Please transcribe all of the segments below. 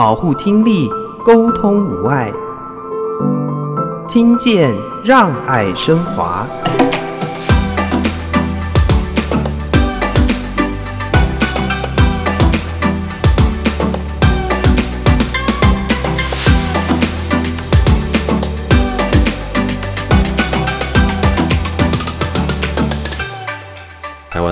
保护听力，沟通无碍，听见让爱升华。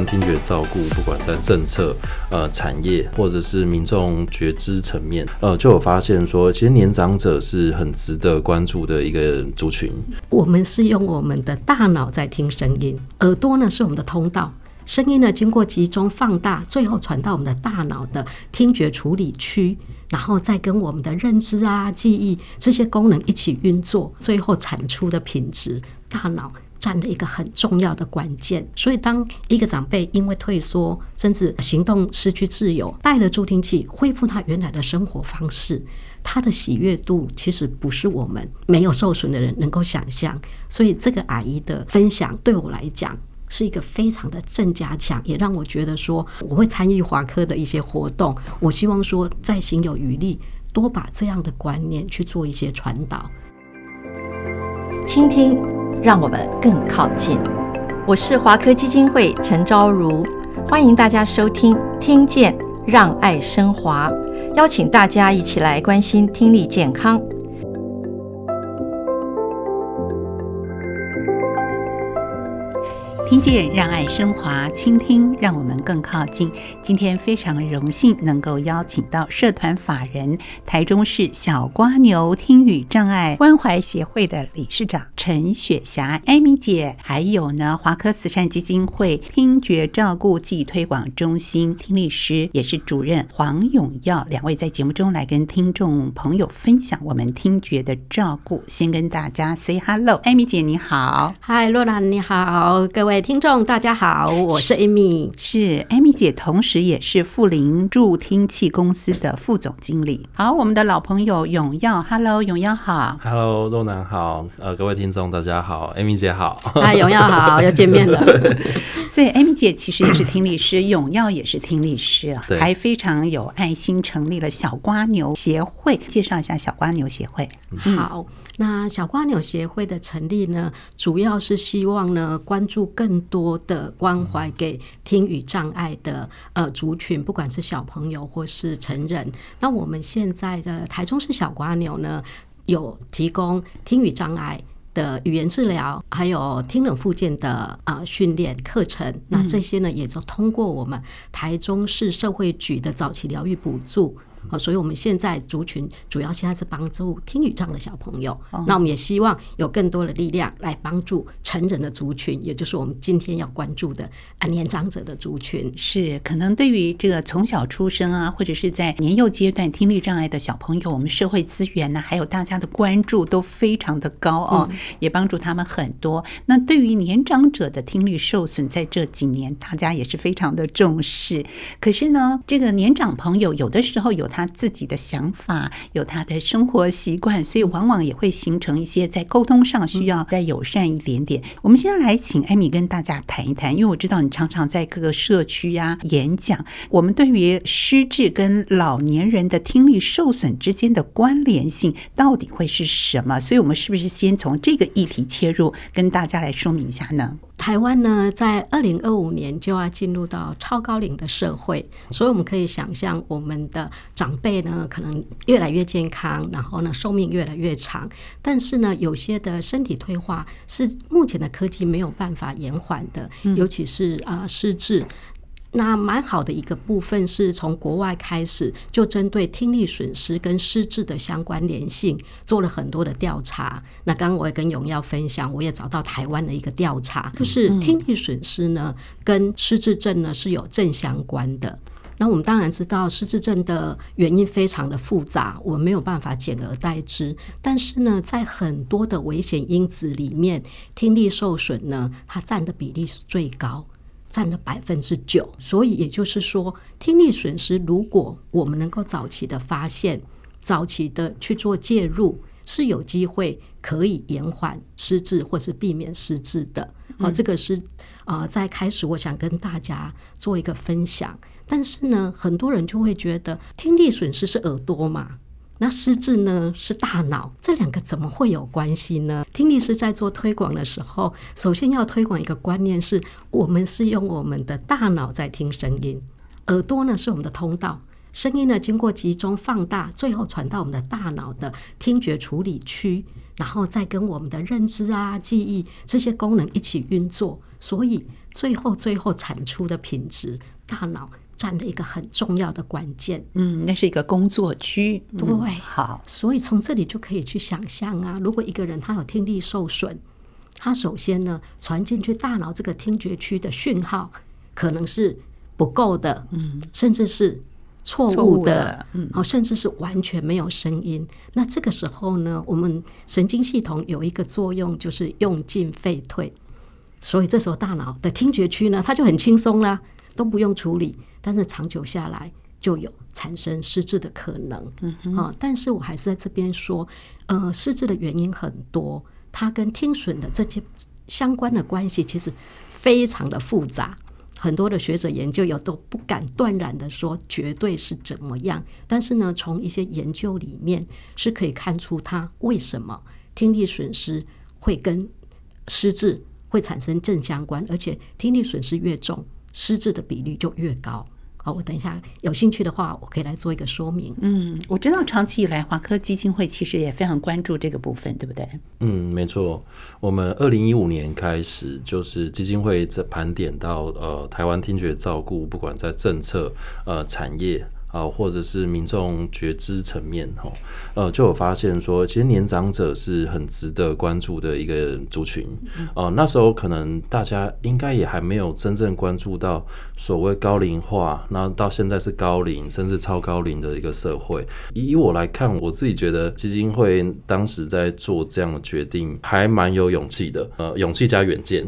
听觉照顾，不管在政策、呃产业，或者是民众觉知层面，呃，就有发现说，其实年长者是很值得关注的一个族群。我们是用我们的大脑在听声音，耳朵呢是我们的通道，声音呢经过集中放大，最后传到我们的大脑的听觉处理区，然后再跟我们的认知啊、记忆这些功能一起运作，最后产出的品质，大脑。占了一个很重要的关键，所以当一个长辈因为退缩，甚至行动失去自由，戴了助听器恢复他原来的生活方式，他的喜悦度其实不是我们没有受损的人能够想象。所以这个阿姨的分享对我来讲是一个非常的正加强，也让我觉得说我会参与华科的一些活动。我希望说再行有余力，多把这样的观念去做一些传导，倾听。让我们更靠近。我是华科基金会陈昭如，欢迎大家收听《听见让爱升华》，邀请大家一起来关心听力健康。听见让爱升华，倾听让我们更靠近。今天非常荣幸能够邀请到社团法人台中市小瓜牛听语障碍关怀协会的理事长陈雪霞艾米姐，还有呢华科慈善基金会听觉照顾暨推广中心听力师，也是主任黄永耀两位在节目中来跟听众朋友分享我们听觉的照顾。先跟大家 say hello，艾米姐你好，嗨，洛兰你好，各位。听众大家好，我是 Amy，是 Amy 姐，同时也是富林助听器公司的副总经理。好，我们的老朋友永耀，Hello，永耀好，Hello，若男好，呃，各位听众大家好，Amy 姐好，啊，永耀好，又见面了。所以 Amy 姐其实也是听力师，永耀也是听力师啊，还非常有爱心，成立了小瓜牛协会。介绍一下小瓜牛协会。好，那小瓜牛协会的成立呢，主要是希望呢，关注更更多的关怀给听语障碍的呃族群，不管是小朋友或是成人。那我们现在的台中市小蜗牛呢，有提供听语障碍的语言治疗，还有听冷附件的呃训练课程。那这些呢，也都通过我们台中市社会局的早期疗愈补助。好，所以我们现在族群主要现在是帮助听语障的小朋友。那我们也希望有更多的力量来帮助成人的族群，也就是我们今天要关注的啊年长者的族群。是，可能对于这个从小出生啊，或者是在年幼阶段听力障碍的小朋友，我们社会资源呢，还有大家的关注都非常的高哦，也帮助他们很多。那对于年长者的听力受损，在这几年大家也是非常的重视。可是呢，这个年长朋友有的时候有他自己的想法，有他的生活习惯，所以往往也会形成一些在沟通上需要再友善一点点。我们先来请 Amy 跟大家谈一谈，因为我知道你常常在各个社区呀演讲。我们对于失智跟老年人的听力受损之间的关联性到底会是什么？所以我们是不是先从这个议题切入，跟大家来说明一下呢？台湾呢，在二零二五年就要进入到超高龄的社会，所以我们可以想象，我们的长辈呢，可能越来越健康，然后呢，寿命越来越长。但是呢，有些的身体退化是目前的科技没有办法延缓的，尤其是啊失智。那蛮好的一个部分是从国外开始，就针对听力损失跟失智的相关联性做了很多的调查。那刚刚我也跟永耀分享，我也找到台湾的一个调查，就是听力损失呢跟失智症呢是有正相关的。那我们当然知道失智症的原因非常的复杂，我们没有办法简而代之。但是呢，在很多的危险因子里面，听力受损呢，它占的比例是最高。占了百分之九，所以也就是说，听力损失如果我们能够早期的发现、早期的去做介入，是有机会可以延缓失智或是避免失智的。哦，这个是呃，在开始我想跟大家做一个分享。但是呢，很多人就会觉得听力损失是耳朵嘛，那失智呢是大脑，这两个怎么会有关系呢？听力师在做推广的时候，首先要推广一个观念是，我们是用我们的大脑在听声音，耳朵呢是我们的通道，声音呢经过集中放大，最后传到我们的大脑的听觉处理区，然后再跟我们的认知啊、记忆这些功能一起运作，所以最后最后产出的品质，大脑。占了一个很重要的关键，嗯，那是一个工作区，对，嗯，好，所以从这里就可以去想象啊，如果一个人他有听力受损，他首先呢传进去大脑这个听觉区的讯号可能是不够的，嗯，甚至是错误的，嗯，好，甚至是完全没有声音。那这个时候呢，我们神经系统有一个作用就是用进废退，所以这时候大脑的听觉区呢，它就很轻松啦，都不用处理。但是长久下来就有产生失智的可能，嗯啊，但是我还是在这边说，呃，失智的原因很多，它跟听损的这些相关的关系其实非常的复杂，很多的学者研究有都不敢断然的说绝对是怎么样，但是呢，从一些研究里面是可以看出它为什么听力损失会跟失智会产生正相关，而且听力损失越重，失智的比率就越高。好，我等一下有兴趣的话，我可以来做一个说明。嗯，我知道长期以来华科基金会其实也非常关注这个部分，对不对？嗯，没错。我们二零一五年开始，就是基金会在盘点到呃台湾听觉照顾，不管在政策呃产业。啊，或者是民众觉知层面，哈，呃，就有发现说，其实年长者是很值得关注的一个族群。哦，那时候可能大家应该也还没有真正关注到所谓高龄化，那到现在是高龄甚至超高龄的一个社会。以我来看，我自己觉得基金会当时在做这样的决定，还蛮有勇气的。呃，勇气加远见，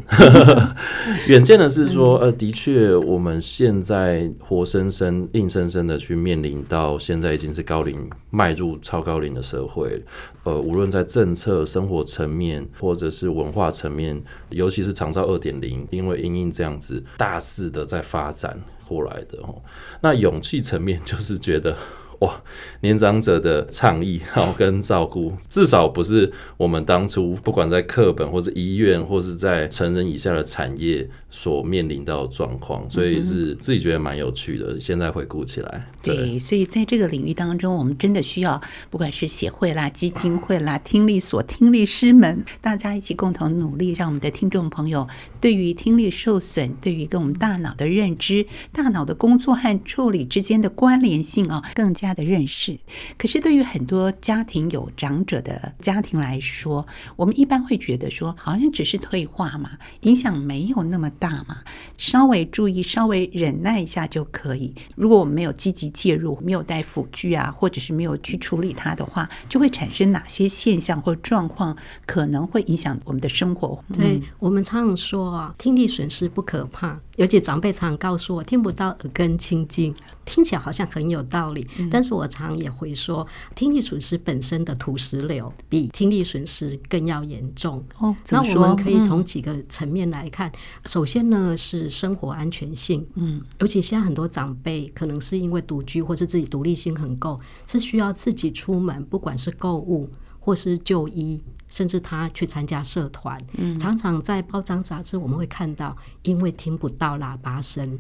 远见的是说，呃，的确，我们现在活生生、硬生生的去。面临到现在已经是高龄迈入超高龄的社会，呃，无论在政策、生活层面，或者是文化层面，尤其是长照二点零，因为因应这样子大肆的在发展过来的哦，那勇气层面就是觉得。哇，年长者的倡议好跟照顾，至少不是我们当初不管在课本或是医院或是在成人以下的产业所面临到的状况，所以是自己觉得蛮有趣的。现在回顾起来对，对，所以在这个领域当中，我们真的需要不管是协会啦、基金会啦、听力所、听力师们，大家一起共同努力，让我们的听众朋友对于听力受损、对于跟我们大脑的认知、大脑的工作和处理之间的关联性啊，更加。的认识，可是对于很多家庭有长者的家庭来说，我们一般会觉得说，好像只是退化嘛，影响没有那么大嘛，稍微注意、稍微忍耐一下就可以。如果我们没有积极介入，没有带辅具啊，或者是没有去处理它的话，就会产生哪些现象或状况，可能会影响我们的生活。对、嗯、我们常常说啊，听力损失不可怕。尤其长辈常常告诉我，听不到耳根清净，听起来好像很有道理。嗯、但是我常也会说，听力损失本身的土石流比听力损失更要严重。哦，那我们可以从几个层面来看。嗯、首先呢，是生活安全性。嗯，尤其现在很多长辈可能是因为独居，或是自己独立性很够，是需要自己出门，不管是购物或是就医。甚至他去参加社团，常常在报章杂志我们会看到，因为听不到喇叭声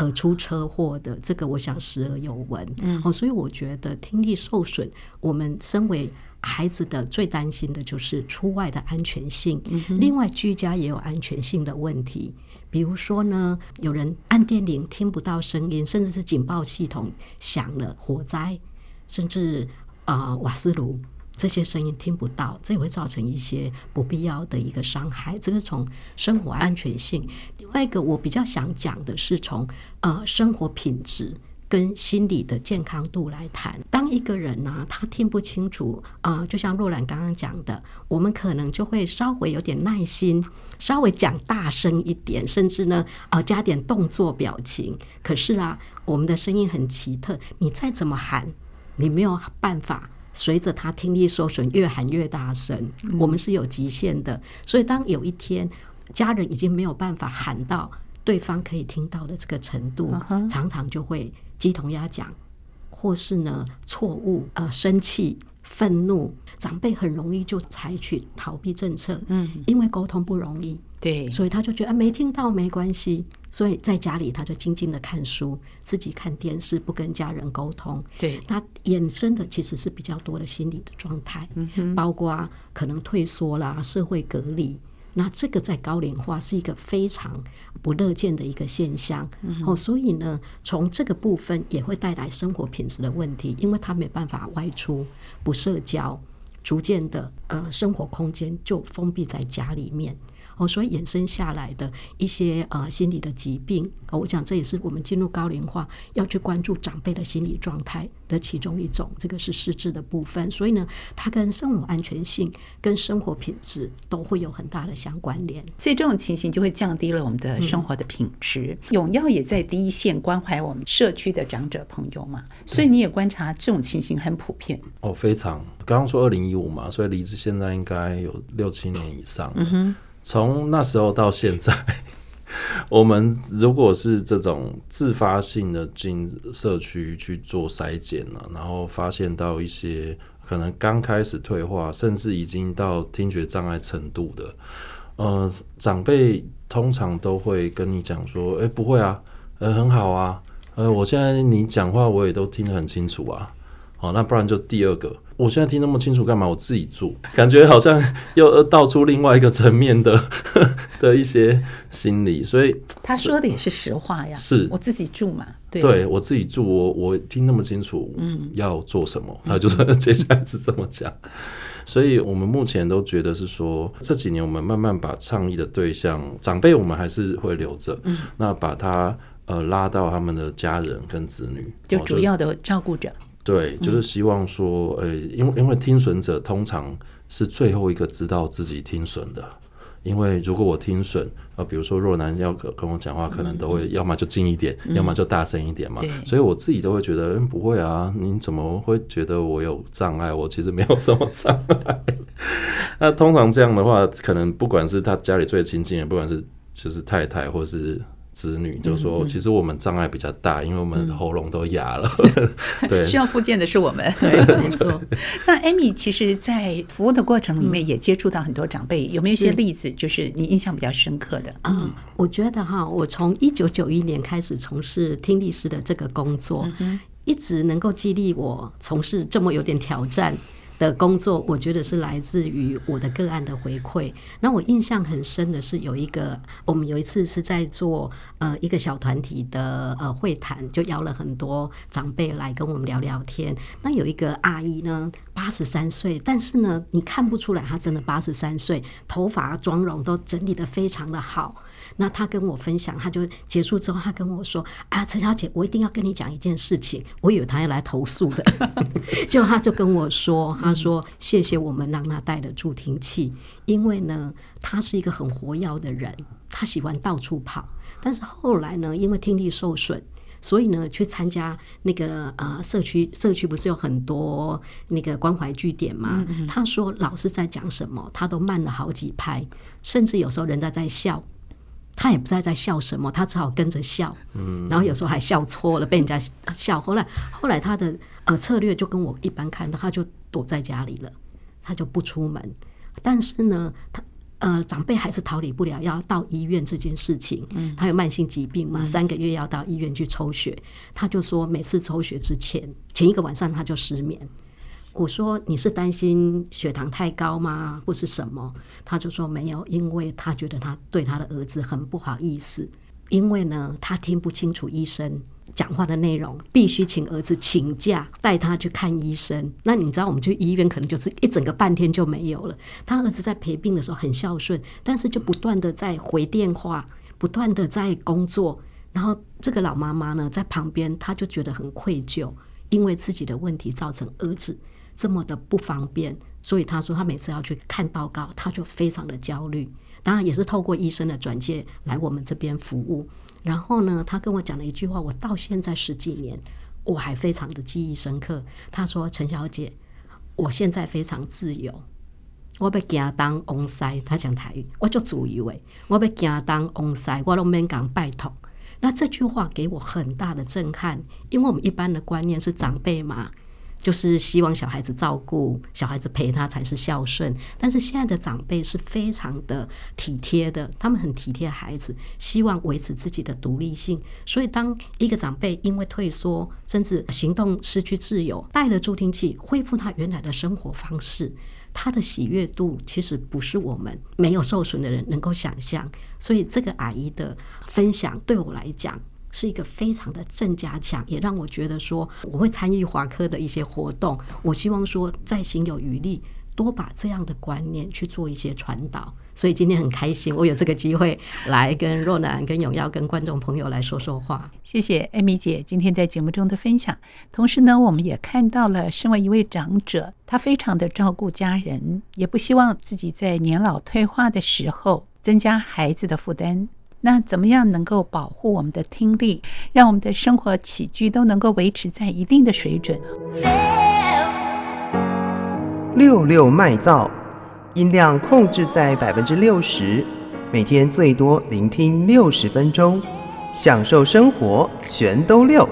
而出车祸的，这个我想时而有闻。嗯哦，所以我觉得听力受损，我们身为孩子的最担心的就是出外的安全性。另外，居家也有安全性的问题，比如说呢，有人按电铃听不到声音，甚至是警报系统响了，火灾，甚至啊、呃、瓦斯炉。这些声音听不到，这也会造成一些不必要的一个伤害。这个从生活安全性，另外一个我比较想讲的是从呃生活品质跟心理的健康度来谈。当一个人呢、他听不清楚，呃，就像若兰刚刚讲的，我们可能就会稍微有点耐心，稍微讲大声一点，甚至呢，呃，加点动作表情。可是啊，我们的声音很奇特，你再怎么喊，你没有办法。随着他听力受损，越喊越大声，我们是有极限的。所以当有一天家人已经没有办法喊到对方可以听到的这个程度，常常就会鸡同鸭讲，或是呢错误呃生气、愤怒，长辈很容易就采取逃避政策，嗯，因为沟通不容易，对，所以他就觉得没听到没关系，所以在家里他就静静的看书，自己看电视，不跟家人沟通，对，那衍生的其实是比较多的心理的状态，嗯哼，包括可能退缩啦、社会隔离。那这个在高龄化是一个非常不乐见的一个现象，哦，所以呢，从这个部分也会带来生活品质的问题，因为他没办法外出，不社交，逐渐的呃生活空间就封闭在家里面。哦，所以衍生下来的一些呃心理的疾病，我想这也是我们进入高龄化要去关注长辈的心理状态的其中一种，这个是实质的部分。所以呢，它跟生活安全性、跟生活品质都会有很大的相关联。所以这种情形就会降低了我们的生活的品质。嗯、永耀也在第一线关怀我们社区的长者朋友嘛，所以你也观察这种情形很普遍。哦，非常。刚刚说二零一五嘛，所以离职现在应该有六七年以上。嗯哼。从那时候到现在，我们如果是这种自发性的进社区去做筛检了，然后发现到一些可能刚开始退化，甚至已经到听觉障碍程度的，呃，长辈通常都会跟你讲说：“哎，不会啊，呃，很好啊，呃，我现在你讲话我也都听得很清楚啊。”好，那不然就第二个。我现在听那么清楚干嘛？我自己住，感觉好像又道出另外一个层面的 的一些心理，所以他说的也是实话呀。是我自己住嘛？对，对我自己住，我我听那么清楚，嗯，要做什么？他就说接下来是这么讲。所以我们目前都觉得是说，这几年我们慢慢把倡议的对象长辈，我们还是会留着，嗯，那把他呃拉到他们的家人跟子女，就主要的照顾者。对，就是希望说，呃、欸，因为因为听损者通常是最后一个知道自己听损的，因为如果我听损，啊，比如说若男要跟我讲话，可能都会要么就近一点，嗯、要么就大声一点嘛，嗯、所以我自己都会觉得，嗯，不会啊，你怎么会觉得我有障碍？我其实没有什么障碍。那通常这样的话，可能不管是他家里最亲近的，不管是就是太太或是。子女就说：“其实我们障碍比较大，因为我们喉咙都哑了。嗯、对，需要复健的是我们。对，没错。那 Amy 其实，在服务的过程里面也接触到很多长辈，有没有一些例子，就是你印象比较深刻的？嗯，我觉得哈，我从一九九一年开始从事听力师的这个工作，嗯、一直能够激励我从事这么有点挑战。”的工作，我觉得是来自于我的个案的回馈。那我印象很深的是，有一个我们有一次是在做呃一个小团体的呃会谈，就邀了很多长辈来跟我们聊聊天。那有一个阿姨呢，八十三岁，但是呢，你看不出来她真的八十三岁，头发妆容都整理得非常的好。那他跟我分享，他就结束之后，他跟我说：“啊，陈小姐，我一定要跟你讲一件事情。”我以为他要来投诉的，结果他就跟我说：“他说谢谢我们让他带的助听器，因为呢，他是一个很活跃的人，他喜欢到处跑。但是后来呢，因为听力受损，所以呢，去参加那个呃社区社区不是有很多那个关怀据点嘛？他说老师在讲什么，他都慢了好几拍，甚至有时候人家在笑。”他也不知道在笑什么，他只好跟着笑，然后有时候还笑错了，被人家笑。后来，后来他的呃策略就跟我一般看到，他就躲在家里了，他就不出门。但是呢，他呃长辈还是逃离不了要到医院这件事情。他有慢性疾病嘛，三个月要到医院去抽血。他就说，每次抽血之前，前一个晚上他就失眠。我说，你是担心血糖太高吗，或是什么？他就说没有，因为他觉得他对他的儿子很不好意思，因为呢，他听不清楚医生讲话的内容，必须请儿子请假带他去看医生。那你知道，我们去医院可能就是一整个半天就没有了。他儿子在陪病的时候很孝顺，但是就不断的在回电话，不断的在工作。然后这个老妈妈呢，在旁边，她就觉得很愧疚，因为自己的问题造成儿子。这么的不方便，所以他说他每次要去看报告，他就非常的焦虑。当然也是透过医生的转介来我们这边服务。然后呢，他跟我讲了一句话，我到现在十几年我还非常的记忆深刻。他说：“陈小姐，我现在非常自由，我要行东往西，他讲台语，我就自以为我要行东往西，我都免讲拜托。那这句话给我很大的震撼，因为我们一般的观念是长辈嘛。就是希望小孩子照顾，小孩子陪他才是孝顺。但是现在的长辈是非常的体贴的，他们很体贴孩子，希望维持自己的独立性。所以，当一个长辈因为退缩，甚至行动失去自由，带了助听器恢复他原来的生活方式，他的喜悦度其实不是我们没有受损的人能够想象。所以，这个阿姨的分享对我来讲。是一个非常的正加强，也让我觉得说我会参与华科的一些活动。我希望说再行有余力，多把这样的观念去做一些传导。所以今天很开心，我有这个机会来跟若男、跟永耀、跟观众朋友来说说话。谢谢艾米姐今天在节目中的分享。同时呢，我们也看到了身为一位长者，他非常的照顾家人，也不希望自己在年老退化的时候增加孩子的负担。那怎么样能够保护我们的听力，让我们的生活起居都能够维持在一定的水准？六六麦噪，音量控制在百分之六十，每天最多聆听六十分钟，享受生活全都六。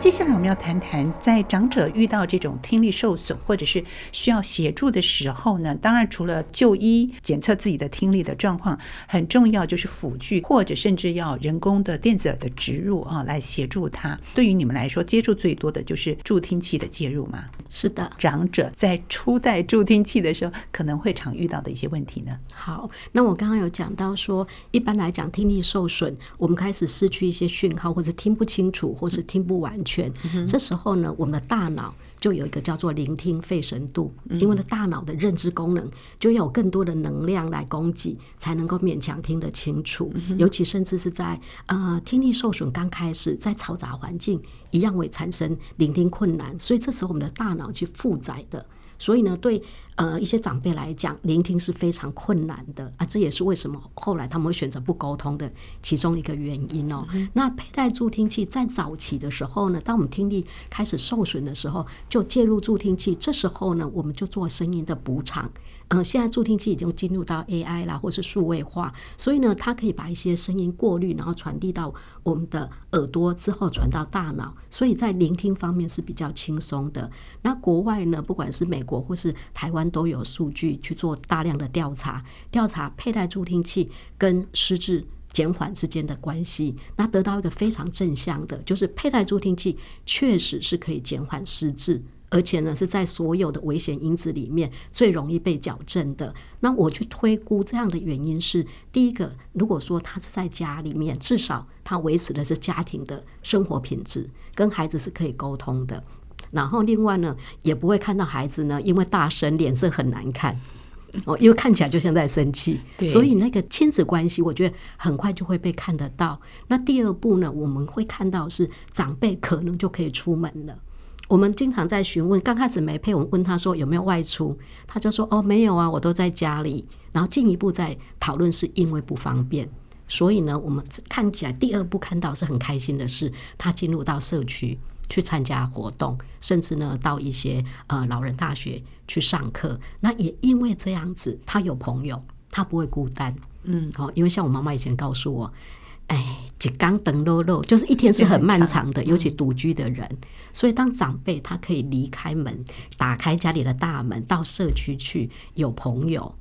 接下来我们要谈谈，在长者遇到这种听力受损或者是需要协助的时候呢，当然除了就医检测自己的听力的状况，很重要就是辅具或者甚至要人工的电子耳的植入啊，来协助他。对于你们来说，接触最多的就是助听器的介入吗？是的，长者在初代助听器的时候，可能会常遇到的一些问题呢。好，那我刚刚有讲到说，一般来讲听力受损，我们开始失去一些讯号，或者听不清楚，或是听不完全。这时候呢，我们的大脑就有一个叫做聆听费神度，因为呢，大脑的认知功能就要有更多的能量来供给，才能够勉强听得清楚。尤其甚至是在呃听力受损刚开始，在嘈杂环境一样会产生聆听困难，所以这时候我们的大脑去负载的。所以呢，对呃一些长辈来讲，聆听是非常困难的啊，这也是为什么后来他们会选择不沟通的其中一个原因哦。那佩戴助听器在早期的时候呢，当我们听力开始受损的时候，就介入助听器，这时候呢，我们就做声音的补偿。嗯，现在助听器已经进入到 AI 啦，或是数位化，所以呢，它可以把一些声音过滤，然后传递到我们的耳朵之后传到大脑，所以在聆听方面是比较轻松的。那国外呢，不管是美国或是台湾，都有数据去做大量的调查，调查佩戴助听器跟失智减缓之间的关系，那得到一个非常正向的，就是佩戴助听器确实是可以减缓失智。而且呢，是在所有的危险因子里面最容易被矫正的。那我去推估这样的原因是：第一个，如果说他是在家里面，至少他维持的是家庭的生活品质，跟孩子是可以沟通的。然后另外呢，也不会看到孩子呢因为大声脸色很难看哦，因为看起来就像在生气。所以那个亲子关系，我觉得很快就会被看得到。那第二步呢，我们会看到是长辈可能就可以出门了。我们经常在询问，刚开始没配，我们问他说有没有外出，他就说哦没有啊，我都在家里。然后进一步在讨论是因为不方便，所以呢，我们看起来第二步看到是很开心的是，他进入到社区去参加活动，甚至呢到一些呃老人大学去上课。那也因为这样子，他有朋友，他不会孤单。嗯，好，因为像我妈妈以前告诉我。哎，就刚等落落，就是一天是很漫长的，尤其独居的人。所以，当长辈他可以离开门，打开家里的大门，到社区去有朋友，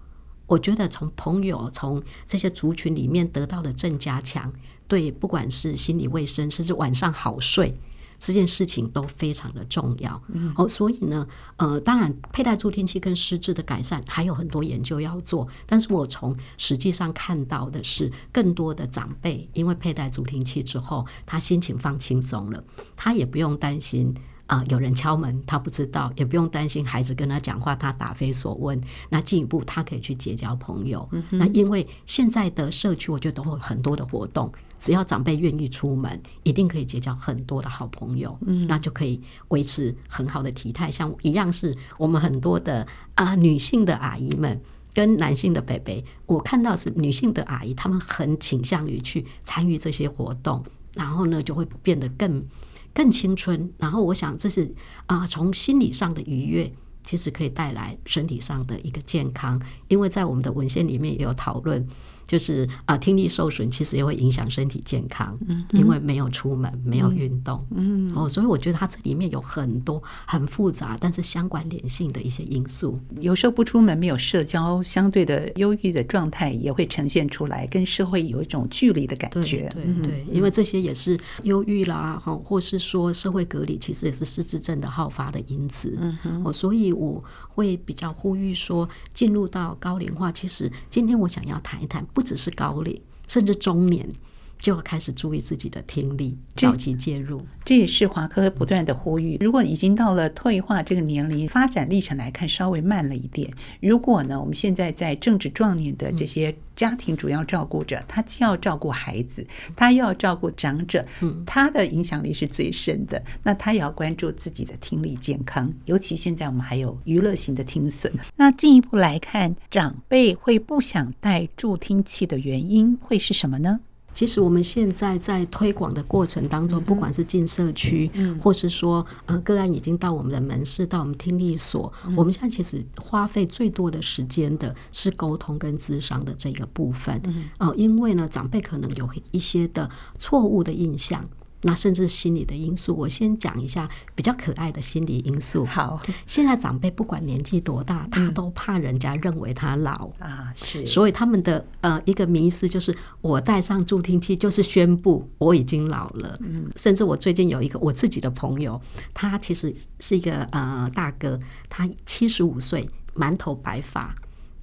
我觉得从朋友从这些族群里面得到的正加强，对，不管是心理卫生，甚至晚上好睡。这件事情都非常的重要，哦，所以呢，呃，当然，佩戴助听器跟失智的改善还有很多研究要做，但是我从实际上看到的是，更多的长辈因为佩戴助听器之后，他心情放轻松了，他也不用担心啊，有人敲门他不知道，也不用担心孩子跟他讲话他答非所问，那进一步他可以去结交朋友，那因为现在的社区我觉得都有很多的活动。只要长辈愿意出门，一定可以结交很多的好朋友，嗯，那就可以维持很好的体态。像一样是我们很多的啊女性的阿姨们跟男性的伯伯，我看到是女性的阿姨，她们很倾向于去参与这些活动，然后呢就会变得更更青春。然后我想这是啊从心理上的愉悦。其实可以带来身体上的一个健康，因为在我们的文献里面也有讨论。就是啊，听力受损其实也会影响身体健康，嗯，因为没有出门，没有运动，嗯，哦，所以我觉得它这里面有很多很复杂，但是相关联性的一些因素。有时候不出门，没有社交，相对的忧郁的状态也会呈现出来，跟社会有一种距离的感觉。对对对，因为这些也是忧郁啦，哈，或是说社会隔离，其实也是失智症的好发的因子。嗯哼，哦，所以我会比较呼吁说，进入到高龄化，其实今天我想要谈一谈。不只是高龄，甚至中年，就要开始注意自己的听力，早期介入。这也是华科不断的呼吁。如果已经到了退化这个年龄，发展历程来看稍微慢了一点。如果呢，我们现在在正值壮年的这些家庭主要照顾者，他既要照顾孩子，他又要照顾长者，他的影响力是最深的。那他也要关注自己的听力健康，尤其现在我们还有娱乐型的听损。那进一步来看，长辈会不想戴助听器的原因会是什么呢？其实我们现在在推广的过程当中，不管是进社区，或是说呃个案已经到我们的门市，到我们听力所，我们现在其实花费最多的时间的是沟通跟咨商的这个部分。哦，因为呢，长辈可能有一些的错误的印象。那甚至心理的因素，我先讲一下比较可爱的心理因素。好，现在长辈不管年纪多大，他都怕人家认为他老啊，是，所以他们的呃一个迷思就是，我戴上助听器就是宣布我已经老了。嗯，甚至我最近有一个我自己的朋友，他其实是一个呃大哥，他七十五岁，满头白发。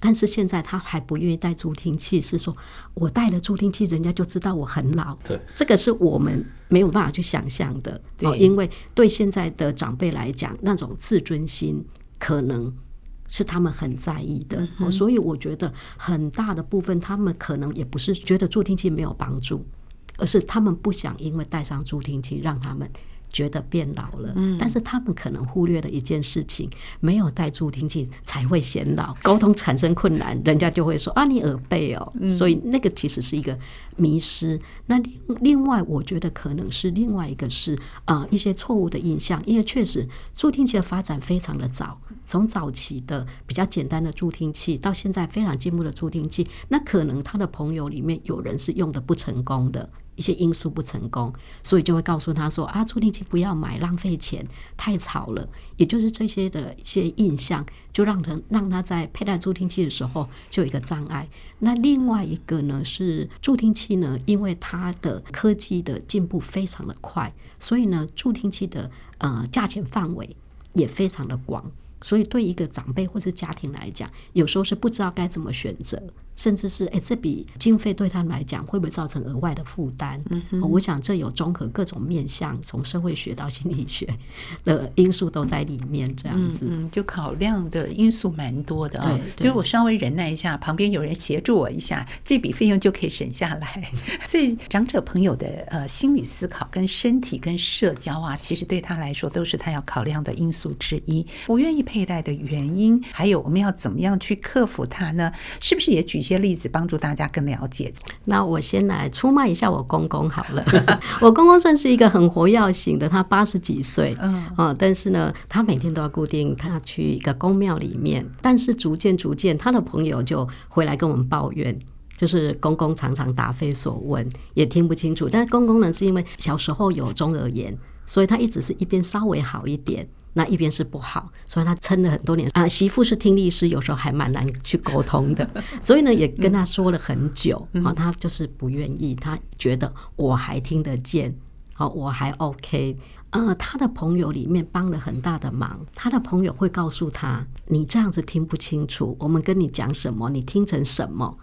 但是现在他还不愿意戴助听器，是说我戴了助听器，人家就知道我很老。对，这个是我们没有办法去想象的。对，因为对现在的长辈来讲，那种自尊心可能是他们很在意的。哦，所以我觉得很大的部分，他们可能也不是觉得助听器没有帮助，而是他们不想因为戴上助听器让他们。觉得变老了，但是他们可能忽略了一件事情：没有带助听器才会显老，沟通产生困难，人家就会说啊，你耳背哦。所以那个其实是一个迷失。那另另外，我觉得可能是另外一个是呃一些错误的印象，因为确实助听器的发展非常的早，从早期的比较简单的助听器到现在非常进步的助听器，那可能他的朋友里面有人是用的不成功的。一些因素不成功，所以就会告诉他说：“啊，助听器不要买，浪费钱，太吵了。”也就是这些的一些印象，就让他让他在佩戴助听器的时候就有一个障碍。那另外一个呢是助听器呢，因为它的科技的进步非常的快，所以呢助听器的呃价钱范围也非常的广，所以对一个长辈或是家庭来讲，有时候是不知道该怎么选择。甚至是哎，这笔经费对他们来讲会不会造成额外的负担？我想这有综合各种面向，从社会学到心理学的因素都在里面，这样子，嗯，就考量的因素蛮多的啊。所以我稍微忍耐一下，旁边有人协助我一下，这笔费用就可以省下来。所以长者朋友的呃心理思考跟身体跟社交啊，其实对他来说都是他要考量的因素之一。不愿意佩戴的原因，还有我们要怎么样去克服它呢？是不是也举？一些例子帮助大家更了解。那我先来出卖一下我公公好了。我公公算是一个很活跃型的，他八十几岁，嗯啊，但是呢，他每天都要固定他去一个宫庙里面。但是逐渐逐渐，他的朋友就回来跟我们抱怨，就是公公常常答非所问，也听不清楚。但是公公呢，是因为小时候有中耳炎，所以他一直是一边稍微好一点。那一边是不好，所以他撑了很多年啊。媳妇是听力师，有时候还蛮难去沟通的，所以呢，也跟他说了很久啊，他就是不愿意，他觉得我还听得见，好，我还 OK。呃，他的朋友里面帮了很大的忙，他的朋友会告诉他，你这样子听不清楚，我们跟你讲什么，你听成什么，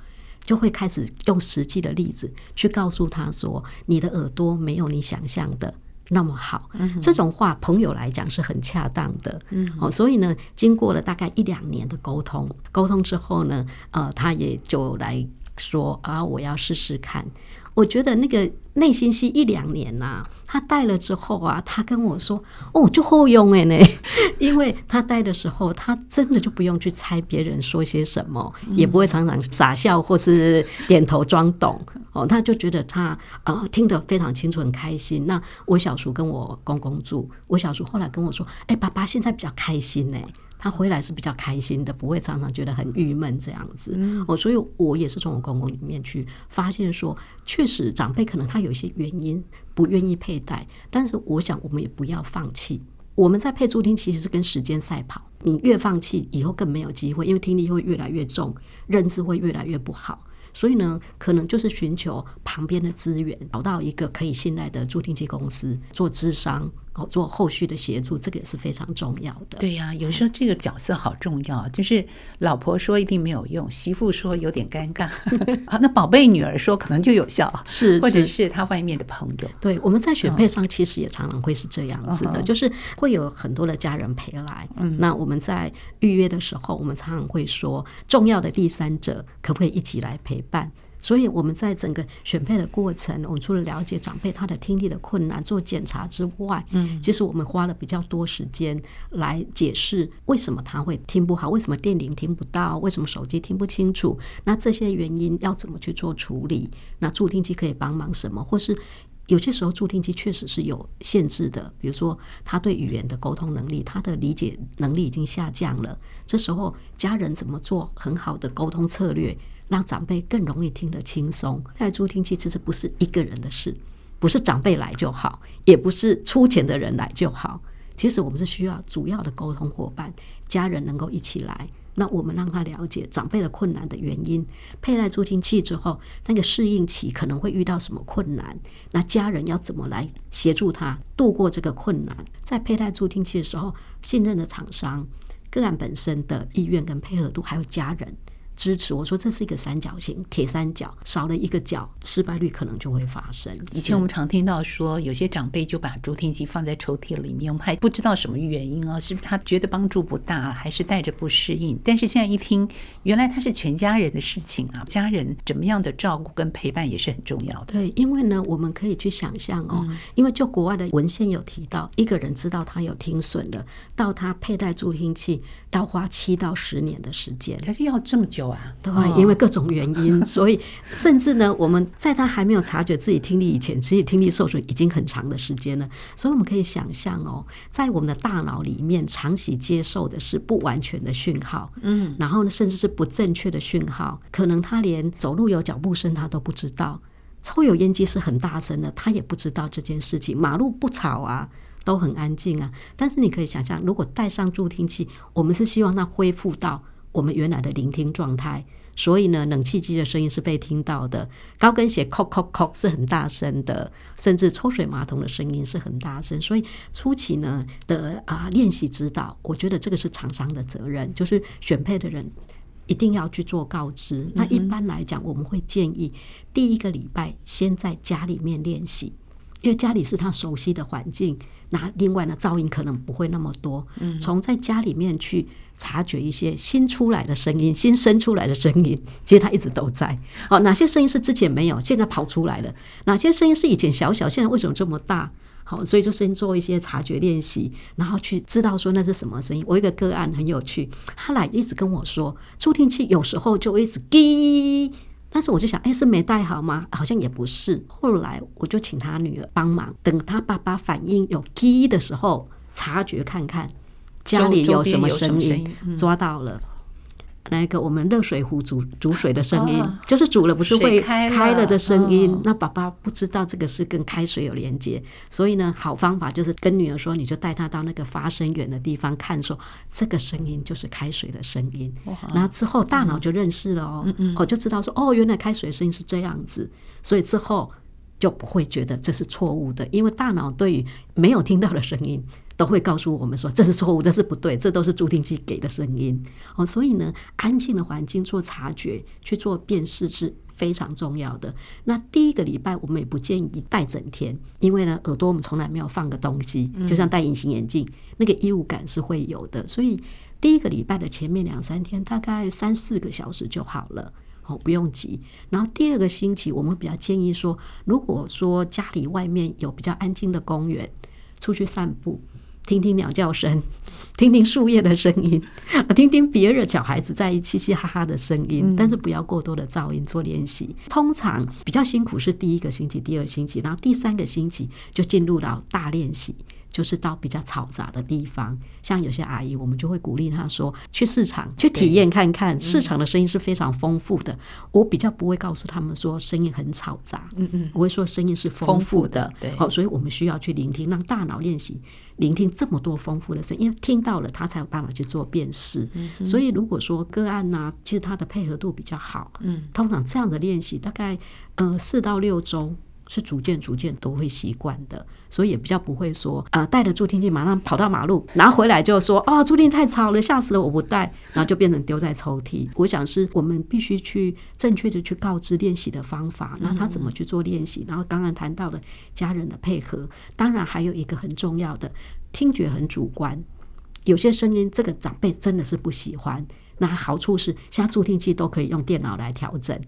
就会开始用实际的例子去告诉他说，你的耳朵没有你想象的。那么好，这种话朋友来讲是很恰当的，嗯，哦，所以呢，经过了大概一两年的沟通，沟通之后呢，呃，他也就来说啊，我要试试看。我觉得那个内心戏一两年呐、啊，他戴了之后啊，他跟我说：“哦，就好用哎呢，因为他戴的时候，他真的就不用去猜别人说些什么，也不会常常傻笑或是点头装懂哦，他就觉得他呃听得非常清楚，很开心。那我小叔跟我公公住，我小叔后来跟我说：“哎，爸爸现在比较开心呢。”他回来是比较开心的，不会常常觉得很郁闷这样子。哦，所以我也是从我公公里面去发现说，确实长辈可能他有一些原因不愿意佩戴，但是我想我们也不要放弃。我们在配助听器其实是跟时间赛跑，你越放弃，以后更没有机会，因为听力会越来越重，认知会越来越不好。所以呢，可能就是寻求旁边的资源，找到一个可以信赖的助听器公司做咨商，哦，做后续的协助，这个也是非常重要的。对呀、啊，有时候这个角色好重要，就是老婆说一定没有用，媳妇说有点尴尬 啊，那宝贝女儿说可能就有效，是，或者是他外面的朋友。对，我们在选配上其实也常常会是这样子的，嗯、就是会有很多的家人陪来。嗯，那我们在预约的时候，我们常常会说，重要的第三者可不可以一起来陪伴？所以我们在整个选配的过程，我们除了了解长辈他的听力的困难做检查之外，嗯，其实我们花了比较多时间来解释为什么他会听不好，为什么电铃听不到，为什么手机听不清楚，那这些原因要怎么去做处理？那助听器可以帮忙什么？或是有些时候助听器确实是有限制的，比如说他对语言的沟通能力，他的理解能力已经下降了，这时候家人怎么做很好的沟通策略？让长辈更容易听得轻松。戴助听器其实不是一个人的事，不是长辈来就好，也不是出钱的人来就好。其实我们是需要主要的沟通伙伴，家人能够一起来。那我们让他了解长辈的困难的原因。佩戴助听器之后，那个适应期可能会遇到什么困难？那家人要怎么来协助他度过这个困难？在佩戴助听器的时候，信任的厂商、个案本身的意愿跟配合度，还有家人。支持我说，这是一个三角形，铁三角少了一个角，失败率可能就会发生。以前我们常听到说，有些长辈就把助听器放在抽屉里面，我们还不知道什么原因啊，是不是他觉得帮助不大，还是带着不适应？但是现在一听，原来他是全家人的事情啊，家人怎么样的照顾跟陪伴也是很重要的。对，因为呢，我们可以去想象哦，因为就国外的文献有提到，一个人知道他有听损了，到他佩戴助听器要花七到十年的时间，他就要这么久啊。对，因为各种原因，所以甚至呢，我们在他还没有察觉自己听力以前，其实听力受损已经很长的时间了。所以我们可以想象哦，在我们的大脑里面，长期接受的是不完全的讯号，嗯，然后呢，甚至是不正确的讯号，可能他连走路有脚步声他都不知道，抽油烟机是很大声的，他也不知道这件事情，马路不吵啊，都很安静啊。但是你可以想象，如果戴上助听器，我们是希望它恢复到。我们原来的聆听状态，所以呢，冷气机的声音是被听到的，高跟鞋“叩叩叩”是很大声的，甚至抽水马桶的声音是很大声。所以初期呢的啊练习指导，我觉得这个是厂商的责任，就是选配的人一定要去做告知。那一般来讲，我们会建议第一个礼拜先在家里面练习，因为家里是他熟悉的环境。那另外呢，噪音可能不会那么多。从在家里面去。察觉一些新出来的声音，新生出来的声音，其实他一直都在。哦，哪些声音是之前没有，现在跑出来了？哪些声音是以前小小，现在为什么这么大？好，所以就先做一些察觉练习，然后去知道说那是什么声音。我一个个案很有趣，他来一直跟我说，助听器有时候就一直滴，但是我就想，哎，是没带好吗？好像也不是。后来我就请他女儿帮忙，等他爸爸反应有低的时候，察觉看看。家里有什么声音？抓到了，那个我们热水壶煮煮水的声音，就是煮了不是会开了的声音。那爸爸不知道这个是跟开水有连接，所以呢，好方法就是跟女儿说，你就带她到那个发声源的地方看，说这个声音就是开水的声音。然后之后大脑就认识了哦，哦就知道说哦，原来开水的声音是这样子，所以之后就不会觉得这是错误的，因为大脑对于没有听到的声音。都会告诉我们说，这是错误，这是不对，这都是助听器给的声音哦。所以呢，安静的环境做察觉、去做辨识是非常重要的。那第一个礼拜我们也不建议戴整天，因为呢，耳朵我们从来没有放个东西，就像戴隐形眼镜，那个异物感是会有的。所以第一个礼拜的前面两三天，大概三四个小时就好了。哦，不用急。然后第二个星期，我们比较建议说，如果说家里外面有比较安静的公园，出去散步。听听鸟叫声，听听树叶的声音，听听别人小孩子在嘻嘻哈哈的声音，但是不要过多的噪音做练习。通常比较辛苦是第一个星期、第二星期，然后第三个星期就进入到大练习。就是到比较嘈杂的地方，像有些阿姨，我们就会鼓励她说，去市场去体验看看，市场的声音是非常丰富的。我比较不会告诉他们说声音很嘈杂，嗯嗯，我会说声音是丰富的，对，好，所以我们需要去聆听，让大脑练习聆听这么多丰富的声音，因为听到了，他才有办法去做辨识。所以如果说个案呢，其实他的配合度比较好，嗯，通常这样的练习大概呃四到六周。是逐渐逐渐都会习惯的，所以也比较不会说呃，带着助听器马上跑到马路，拿回来就说哦，助听太吵了，吓死了，我不带，然后就变成丢在抽屉。我想是我们必须去正确的去告知练习的方法，那他怎么去做练习？然后刚刚谈到了家人的配合，当然还有一个很重要的，听觉很主观，有些声音这个长辈真的是不喜欢。那好处是现在助听器都可以用电脑来调整，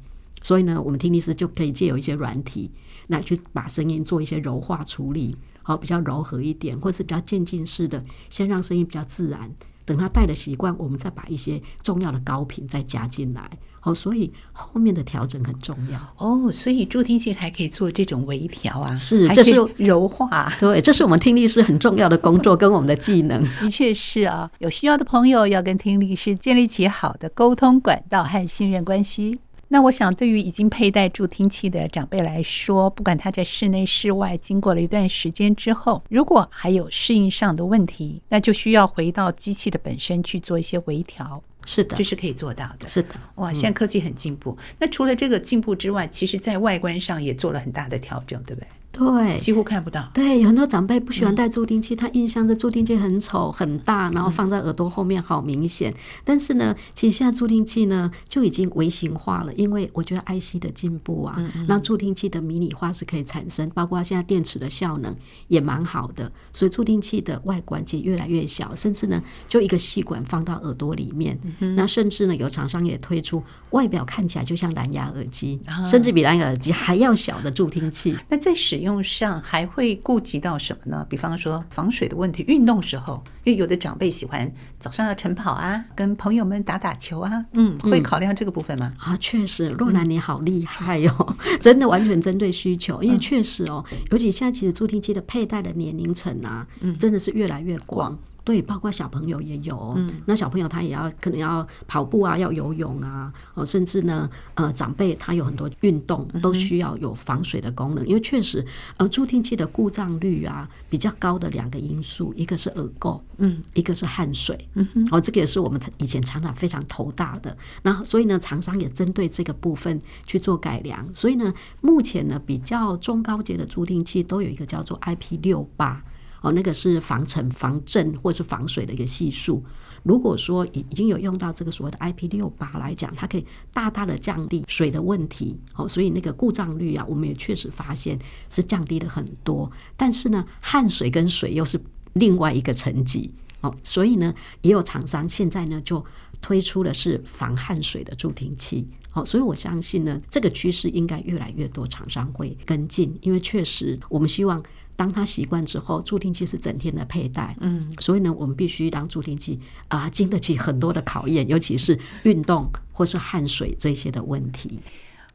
所以呢，我们听力师就可以借由一些软体。来去把声音做一些柔化处理，好，比较柔和一点，或是比较渐进式的，先让声音比较自然。等他带的习惯，我们再把一些重要的高频再加进来。好，所以后面的调整很重要。哦，所以助听器还可以做这种微调啊，是，这是柔化。对，这是我们听力师很重要的工作跟我们的技能。的确是啊，有需要的朋友要跟听力师建立起好的沟通管道和信任关系。那我想，对于已经佩戴助听器的长辈来说，不管他在室内室外，经过了一段时间之后，如果还有适应上的问题，那就需要回到机器的本身去做一些微调。是的，这是可以做到的。是的，哇，现在科技很进步。那除了这个进步之外，其实在外观上也做了很大的调整，对不对？对，几乎看不到。对，有很多长辈不喜欢戴助听器，嗯、他印象这助听器很丑很大，然后放在耳朵后面好明显。嗯、但是呢，其实现在助听器呢就已经微型化了，因为我觉得 IC 的进步啊，让助听器的迷你化是可以产生，包括现在电池的效能也蛮好的，所以助听器的外观其实越来越小，甚至呢就一个细管放到耳朵里面。嗯、那甚至呢有厂商也推出外表看起来就像蓝牙耳机，啊、甚至比蓝牙耳机还要小的助听器。那在使用上还会顾及到什么呢？比方说防水的问题，运动时候，因为有的长辈喜欢早上要晨跑啊，跟朋友们打打球啊，嗯，会考量这个部分吗？啊，确实，若兰你好厉害哟、哦，嗯、真的完全针对需求，因为确实哦，尤其现在其实助听器的佩戴的年龄层啊，嗯，真的是越来越广。对，包括小朋友也有，嗯、那小朋友他也要可能要跑步啊，要游泳啊，哦，甚至呢，呃，长辈他有很多运动都需要有防水的功能，嗯、因为确实，呃，助听器的故障率啊比较高的两个因素，一个是耳垢，嗯，一个是汗水，嗯哼，哦，这个也是我们以前常常非常头大的，那所以呢，厂商也针对这个部分去做改良，所以呢，目前呢比较中高阶的助听器都有一个叫做 IP 六八。哦，那个是防尘、防震或是防水的一个系数。如果说已已经有用到这个所谓的 IP 六八来讲，它可以大大的降低水的问题。哦，所以那个故障率啊，我们也确实发现是降低了很多。但是呢，汗水跟水又是另外一个层级。哦，所以呢，也有厂商现在呢就推出的是防汗水的助听器。好，所以我相信呢，这个趋势应该越来越多厂商会跟进，因为确实我们希望。当他习惯之后，助听器是整天的佩戴，嗯，所以呢，我们必须让助听器啊经得起很多的考验，尤其是运动或是汗水这些的问题。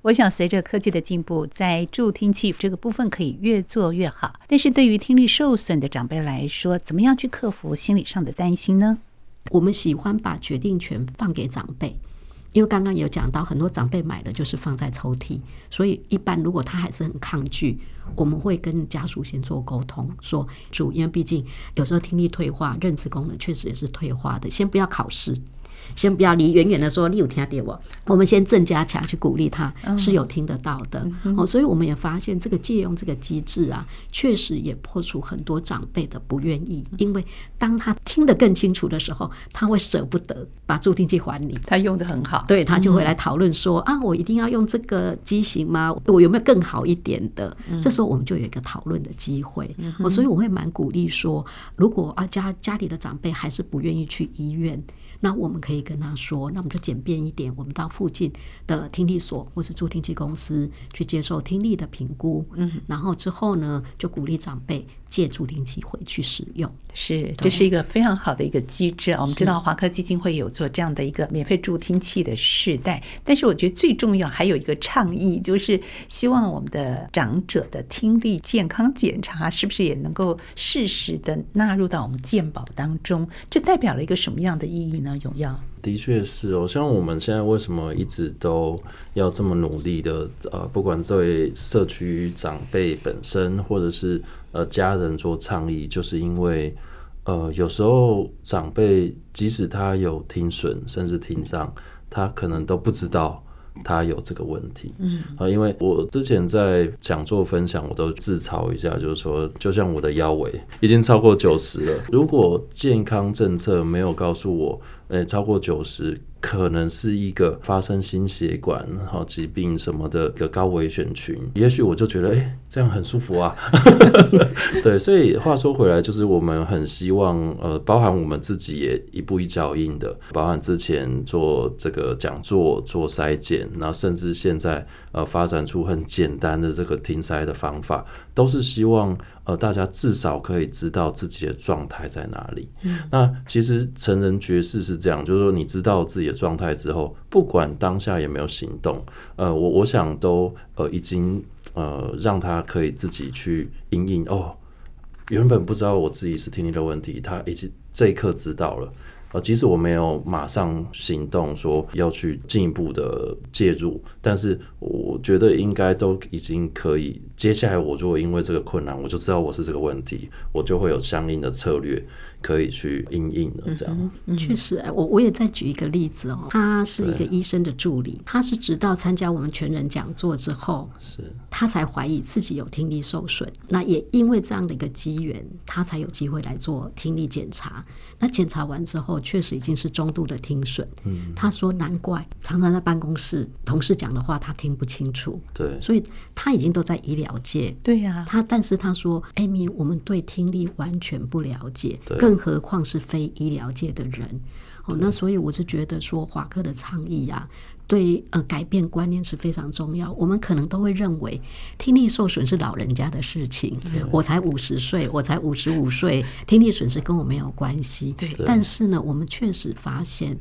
我想，随着科技的进步，在助听器这个部分可以越做越好。但是对于听力受损的长辈来说，怎么样去克服心理上的担心呢？我们喜欢把决定权放给长辈。因为刚刚有讲到，很多长辈买的就是放在抽屉，所以一般如果他还是很抗拒，我们会跟家属先做沟通，说主，因为毕竟有时候听力退化，认知功能确实也是退化的，先不要考试。先不要离远远的说，你有听到我？我们先正加强去鼓励他，是有听得到的哦。所以我们也发现，这个借用这个机制啊，确实也破除很多长辈的不愿意。因为当他听得更清楚的时候，他会舍不得把助听器还你。他用得很好，对，他就会来讨论说啊，我一定要用这个机型吗？我有没有更好一点的？这时候我们就有一个讨论的机会。哦，所以我会蛮鼓励说，如果啊家家里的长辈还是不愿意去医院。那我们可以跟他说，那我们就简便一点，我们到附近的听力所或是助听器公司去接受听力的评估。嗯，然后之后呢，就鼓励长辈借助听器回去使用。是，这是一个非常好的一个机制。我们知道华科基金会有做这样的一个免费助听器的试戴，但是我觉得最重要还有一个倡议，就是希望我们的长者的听力健康检查是不是也能够适时的纳入到我们健保当中？这代表了一个什么样的意义呢？永耀，的确是哦，像我们现在为什么一直都要这么努力的？呃，不管对社区长辈本身，或者是呃家人做倡议，就是因为呃有时候长辈即使他有听损，甚至听障，他可能都不知道。他有这个问题，嗯啊，因为我之前在讲座分享，我都自嘲一下，就是说，就像我的腰围已经超过九十了，如果健康政策没有告诉我，诶，超过九十。可能是一个发生心血管好疾病什么的一个高危险群，也许我就觉得，哎、欸，这样很舒服啊。对，所以话说回来，就是我们很希望，呃，包含我们自己也一步一脚印的，包含之前做这个讲座做筛检，然后甚至现在呃发展出很简单的这个听塞的方法，都是希望。呃，大家至少可以知道自己的状态在哪里。嗯，那其实成人爵士是这样，就是说你知道自己的状态之后，不管当下有没有行动，呃，我我想都呃已经呃让他可以自己去因应哦。原本不知道我自己是听力的问题，他已经这一刻知道了。呃，即使我没有马上行动，说要去进一步的介入，但是我觉得应该都已经可以。接下来，我如果因为这个困难，我就知道我是这个问题，我就会有相应的策略可以去应应了。这样，确实，我我也再举一个例子哦，他是一个医生的助理，他是直到参加我们全人讲座之后，是他才怀疑自己有听力受损。那也因为这样的一个机缘，他才有机会来做听力检查。那检查完之后，确实已经是中度的听损。嗯，他说难怪常常在办公室同事讲的话他听不清楚。对，所以他已经都在医疗界。对呀，他但是他说艾米我们对听力完全不了解，更何况是非医疗界的人。哦，那所以我就觉得说，华科的倡议呀。对，呃，改变观念是非常重要。我们可能都会认为听力受损是老人家的事情，我才五十岁，我才五十五岁，听力损失跟我没有关系。对，但是呢，我们确实发现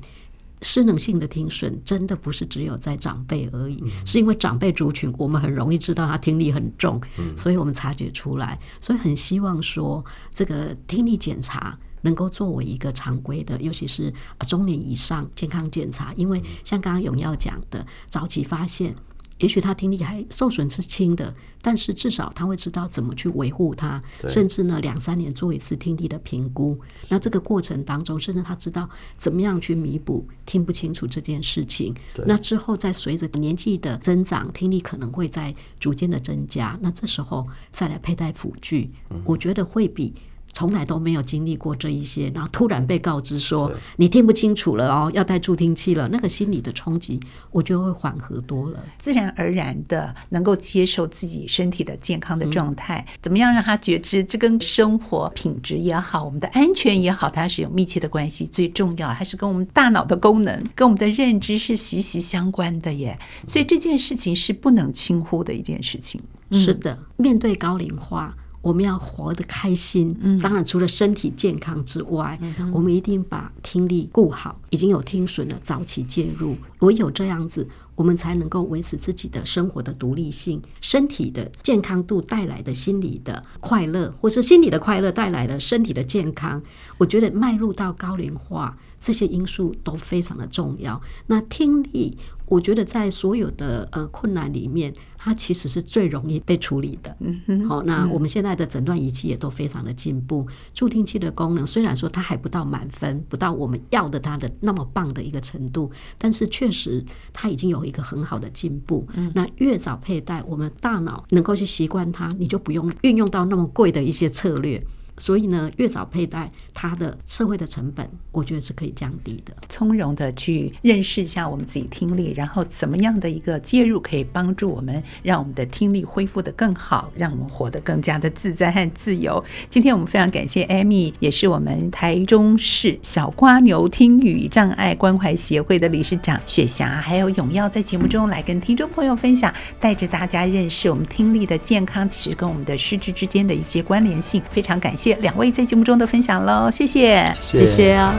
失能性的听损真的不是只有在长辈而已，是因为长辈族群我们很容易知道他听力很重，所以我们察觉出来，所以很希望说这个听力检查。能够作为一个常规的，尤其是中年以上健康检查，因为像刚刚永耀讲的，早期发现，也许他听力还受损是轻的，但是至少他会知道怎么去维护它，甚至呢两三年做一次听力的评估。那这个过程当中，甚至他知道怎么样去弥补听不清楚这件事情。那之后再随着年纪的增长，听力可能会在逐渐的增加。那这时候再来佩戴辅具，我觉得会比。从来都没有经历过这一些，然后突然被告知说你听不清楚了哦，要戴助听器了，那个心理的冲击，我觉得会缓和多了，自然而然的能够接受自己身体的健康的状态。怎么样让他觉知这跟生活品质也好，我们的安全也好，它是有密切的关系。最重要还是跟我们大脑的功能、跟我们的认知是息息相关的耶。所以这件事情是不能轻忽的一件事情。是的，面对高龄化。我们要活得开心，当然除了身体健康之外，我们一定把听力顾好。已经有听损了，早期介入，唯有这样子，我们才能够维持自己的生活的独立性、身体的健康度带来的心理的快乐，或是心理的快乐带来的身体的健康。我觉得迈入到高龄化，这些因素都非常的重要。那听力，我觉得在所有的呃困难里面。它其实是最容易被处理的。嗯哼，好，那我们现在的诊断仪器也都非常的进步。助听器的功能虽然说它还不到满分，不到我们要的它的那么棒的一个程度，但是确实它已经有一个很好的进步。那越早佩戴，我们大脑能够去习惯它，你就不用运用到那么贵的一些策略。所以呢，越早佩戴，它的社会的成本，我觉得是可以降低的。从容的去认识一下我们自己听力，然后怎么样的一个介入可以帮助我们，让我们的听力恢复得更好，让我们活得更加的自在和自由。今天我们非常感谢 Amy，也是我们台中市小瓜牛听语障碍关怀协会的理事长雪霞，还有永耀在节目中来跟听众朋友分享，带着大家认识我们听力的健康，其实跟我们的失智之间的一些关联性。非常感谢谢两位在节目中的分享喽，谢谢，谢谢啊。